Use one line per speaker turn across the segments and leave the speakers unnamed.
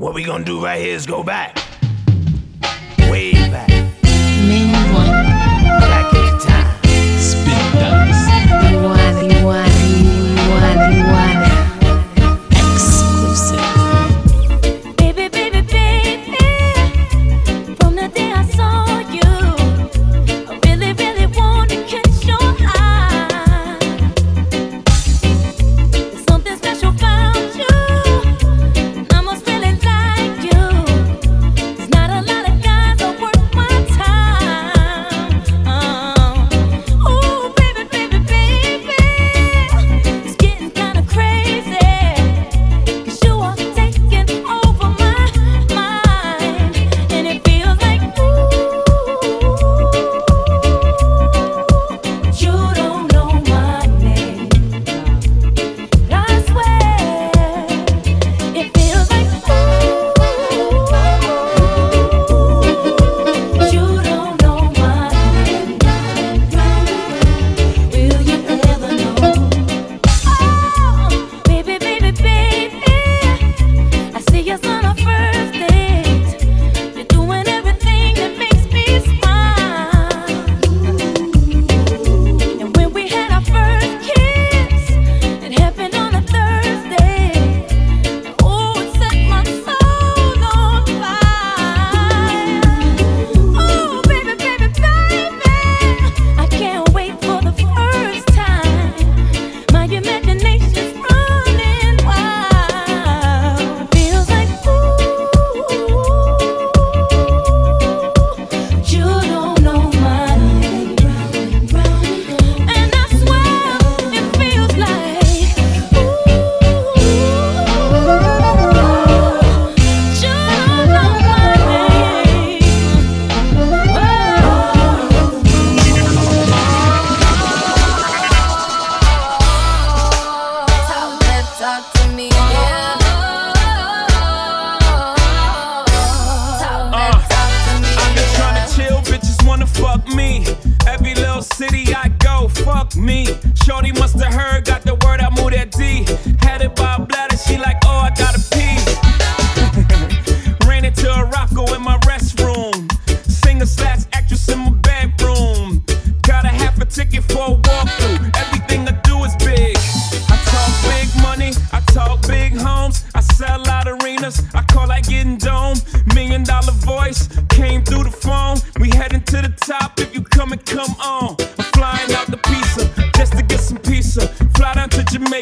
What we gonna do right here is go back.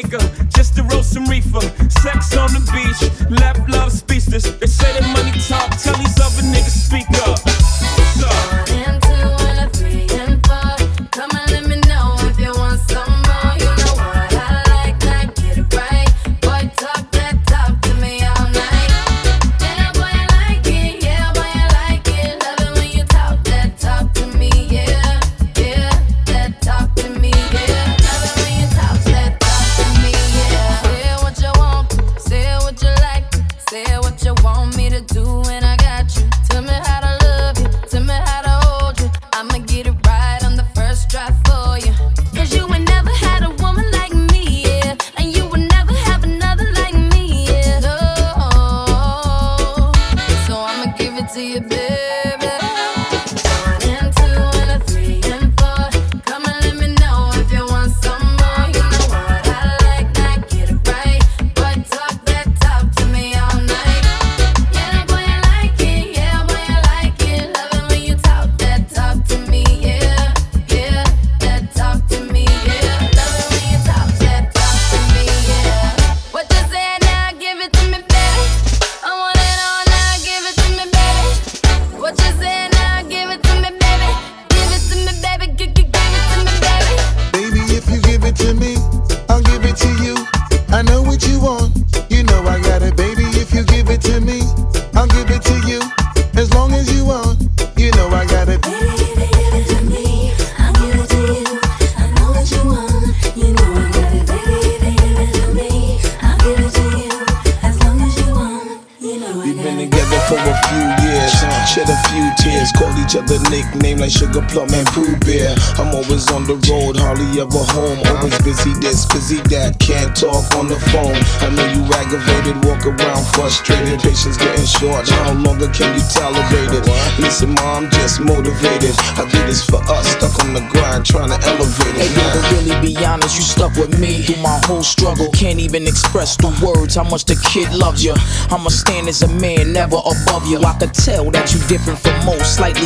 Jamaica just to roll some reefer. Sex on the beach, left love speechless. They say that money talk, tell
me something. Say what you want me to do when I got you. Tell me how to.
Each other nickname like Sugar Plum and Pooh Bear. I'm always on the road, hardly ever home. Always busy this, busy that, can't talk on the phone. I know you aggravated, walk around frustrated, patience getting short. How longer can you tolerate it? Listen, mom, just motivated. I do this for us, stuck on the grind, trying to elevate it.
Hey, yo, to really be honest, you stuck with me through my whole struggle. Can't even express the words how much the kid loves you. I'ma stand as a man, never above you. I could tell that you different from most, slightly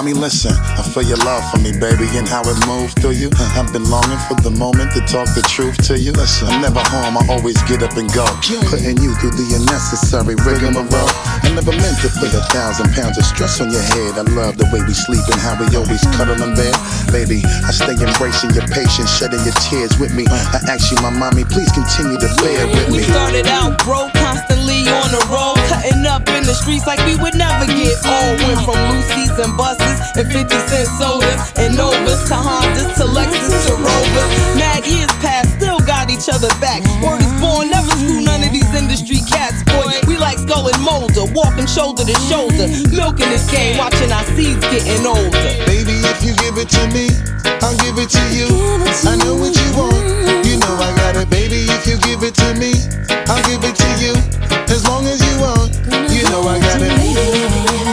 Mommy, listen, I feel your love for me, baby, and how it moves through you. I've been longing for the moment to talk the truth to you. Listen, I'm never home, I always get up and go. Putting you through the unnecessary rigmarole. Never meant to put a thousand pounds of stress on your head. I love the way we sleep and how we always cuddle in bed. Baby, I stay embracing your patience, shedding your tears with me. I ask you, my mommy, please continue to bear with
We
me.
started out broke, constantly on the road, cutting up in the streets like we would never get old. Went from Lucy's and buses and 50 cent sodas and Novas to Hondas to Lexus to Rovers. Mad years still got each other back. Word We like Scully and Mulder, walking shoulder to shoulder, milking this game, watching our seeds getting older.
Baby, if you give it to me, I'll give it to you. I know what you want, you know I got it. Baby, if you give it to me, I'll give it to you. As long as you want, you know I got it.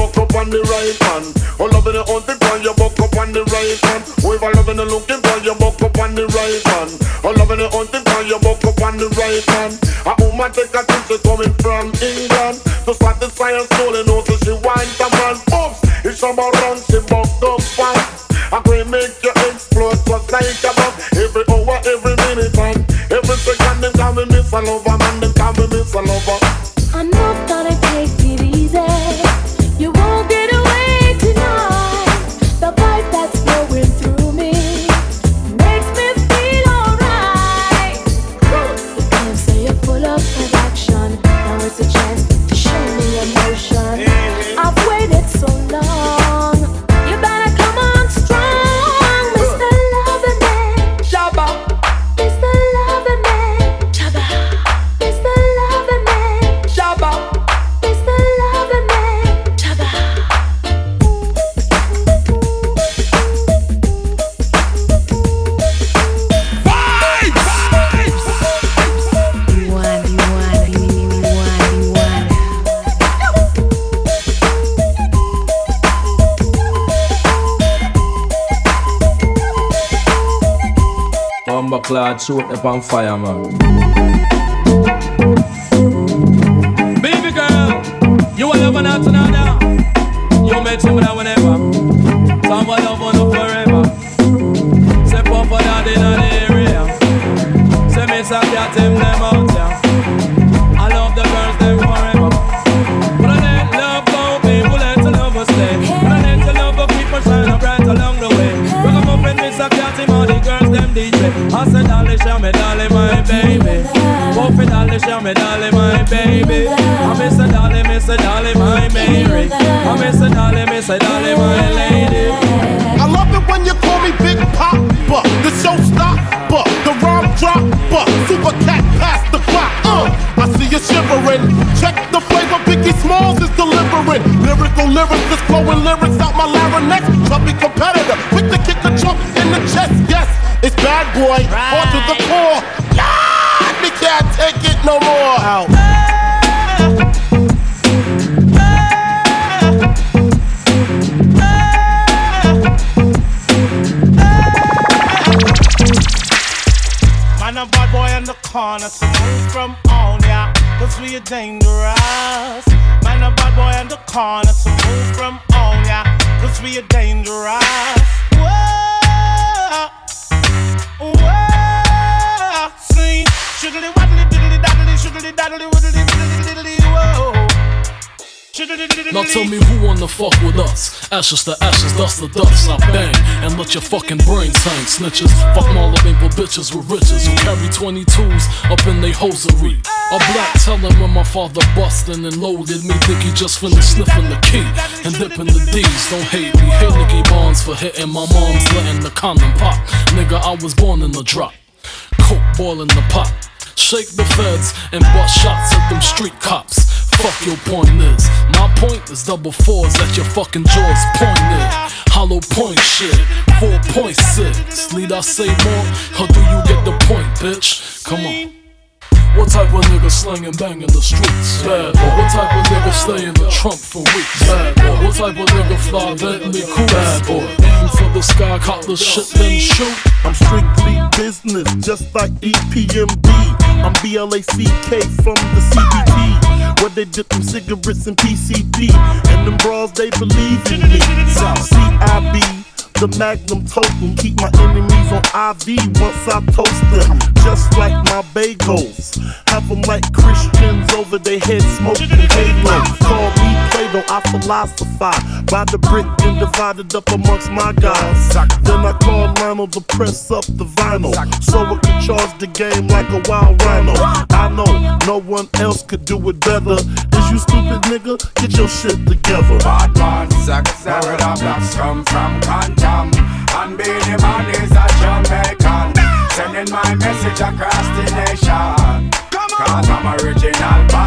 Buck up on the right hand. Oh, loving and hunting for your buck up on the right hand. With a loving and looking for your buck up on the right hand. Oh, loving and hunting for your buck up on the right hand. A woman take a trip, she coming from England. To satisfy her soul and also she wants a man. Oops, it's about run, she buck up fast. Going to make you explode just like a bomb. Every hour, every minute, and every second, them call me Miss Lover, man, them call me Miss Lover.
Clad, shoot up on fire, man. Baby girl, you will never not to know
lyrics out my larynx. Chubby competitor, quick to kick a chump in the chest. Yes, it's bad boy, on to the core. Lord, me can't take it no more. Out.
Man, a bad boy in the corner, so from on, yeah. Cause we are dangerous. Man, a bad boy in the corner, so move from. We are dangerous. Whoa, whoa. See, shiggly waddly diddly daddly, shiggly daddly widdly diddly, whoa.
Now tell me who wanna fuck with us? Ashes to ashes, dust to dust. I bang and let your fucking brains hang, snitches. Fuck all the people bitches with riches who carry 22s up in they hosiery. A black tellin' when my father bustin' and loaded me. Think he just finished sniffing the key and dipping the D's. Don't hate me. Hey, Nicky Barnes for hitting my mom's letting the condom pop. Nigga, I was born in the drop. Coke boiling the pot. Shake the feds and bust shots at them street cops. Fuck your point is. My point is double fours at your fucking jaws pointed. Hollow point shit. 4.6. Need I say more? Or do you get the point, bitch? Come on. What type of nigga slangin' bang in the streets? Bad boy. What type of nigga stay in the trunk for weeks? Bad boy. What type of nigga fly Bentley cool? Bad boy. Aim for the sky, cop the shit, then shoot.
I'm strictly business, just like EPMD. I'm BLACK from the CPT, where they dip them cigarettes in PCP. And them bras, they believe in me. CIB, the magnum totem. Keep my enemies on IV once I toast them. Just like my bagels. Have them like Christians over their heads smoking halo. Call me Plato, I philosophize. By the brick, and divided up amongst my guys. Then I call Lionel to press up the vinyl. So I can charge the game like a wild rhino. I know no one else could do it better. Is you stupid nigga? Get your shit together.
Bad man, success where the blacks come from Cantam And Beenie Man is a Jamaican. Sending my message across the nation. Cause I'm original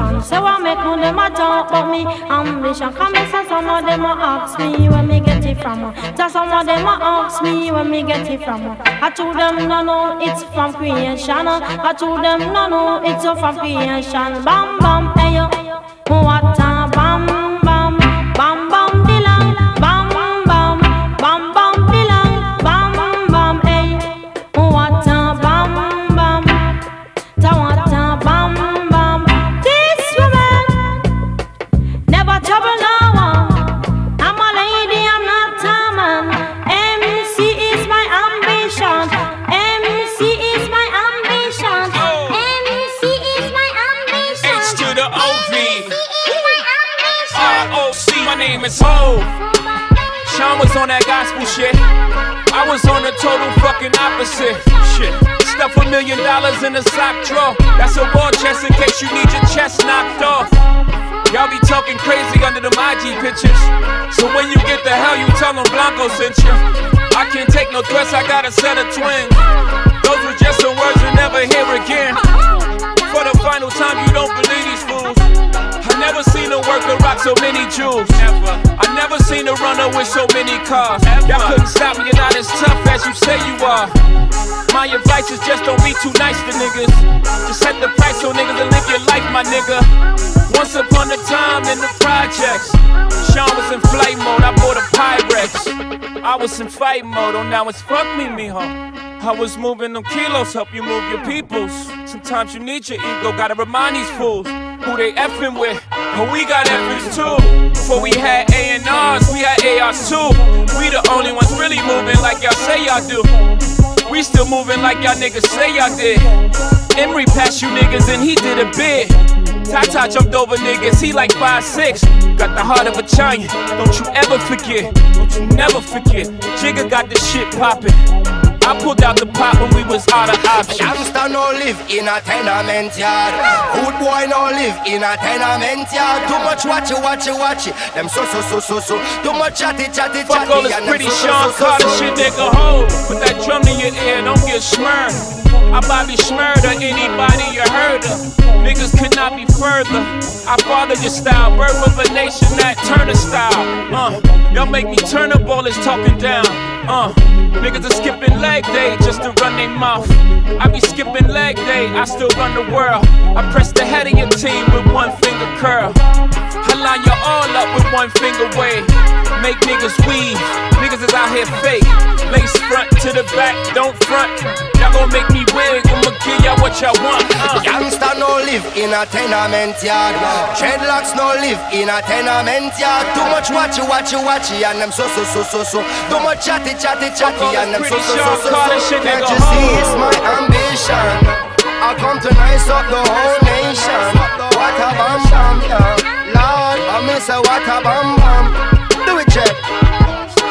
ambition? Say what make no them a talk about me ambition? Come and some of them a ask me where me get it from. Just some of them a ask me where me get it from. I told them no no, it's from creation. I told them no no, it's from creation. Bam bam, hey yo,
name is Ho. Sean was on that gospel shit. I was on the total fucking opposite shit. Stuff a million dollars in a sock drawer. That's a war chest in case you need your chest knocked off. Y'all be talking crazy under the IG pictures. So when you get the hell, you tell them Blanco sent you. I can't take no threats, I got a set of twins. Those were just some words you'll never hear again. For the final time, you don't believe these fools. I never seen a worker rock so many jewels. Runner with so many cars. Y'all couldn't stop me, you're not as tough as you say you are. My advice is just don't be too nice to niggas. Just set the price on niggas and live your life, my nigga. Once upon a time in the projects, Sean was in flight mode. I bought a Pyrex. I was in fight mode. Oh, now it's fuck me, mijo. I was moving them kilos, help you move your peoples. Sometimes you need your ego, gotta remind these fools who they effing with. But we got effings too. Before we had A&Rs, we had ARs too. We the only ones really moving like y'all say y'all do. We still moving like y'all niggas say y'all did. Emory passed you niggas and he did a bid. Tata jumped over niggas, he like 5'6. Got the heart of a giant, don't you ever forget. Don't you never forget. Jigga got the shit poppin'. I pulled out the pot when we was out of options.
Youngster no live in a tenement yard. Good boy no live in a tenement yard. Too much watch it, watch it, watch it. Them so so so so so. Too much chatty chatty
Fuck all this
chatty.
pretty
so,
Sean
so, so,
Carter shit, nigga. Hold. Put that drum to your ear, don't get smurred. I Bobby Shmurda, anybody you heard of. Niggas could not be further. I father your style, birth of a nation that Turner style. Uh, y'all make me turn up all this talking down. Uh, niggas are skipping leg day just to run their mouth. I be skipping leg day, I still run the world. I press the head of your team with one finger curl. I line you all up with one finger wave. Make niggas weave. Niggas is out here fake. Lace front to the back, don't front. Y'all gon' make me wig, I'ma give y'all what y'all want. Uh.
Youngster no live in a tenement yard. Dreadlocks no live in a tenement yard. Too much watchy, watchy, watchy, and them so so so so so. Too much chatty, chatty, chatty, and them so so so so so. Can't you see it's my ambition? I come to nice up the whole nation. What a bam bam, yeah. Lord, I miss a what a bam bam. Do it, check.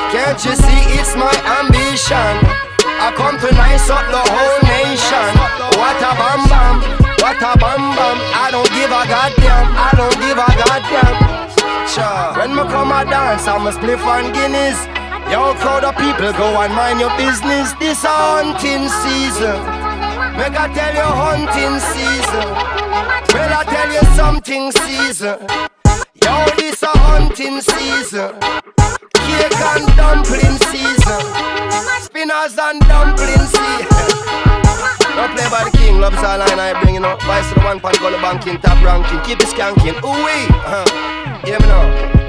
Can't you see it's my ambition? I come to nice up the whole nation. What a bam bam, what a bam bam. I don't give a goddamn, I don't give a goddamn. Sure. When me come a dance, I'm a spliff on Guinness. Yo, crowd of people, go and mind your business. This a hunting season. Make I tell you hunting season. Well, I tell you something season. Yo, this a hunting season. Cake and dumpling season. Spinners and dumpling season. Don't play by the king, love's all line I bring, you know. Vice to the one pan, go to banking, top ranking, keep it skanking. Ooh wee, uh-huh. Hear me now.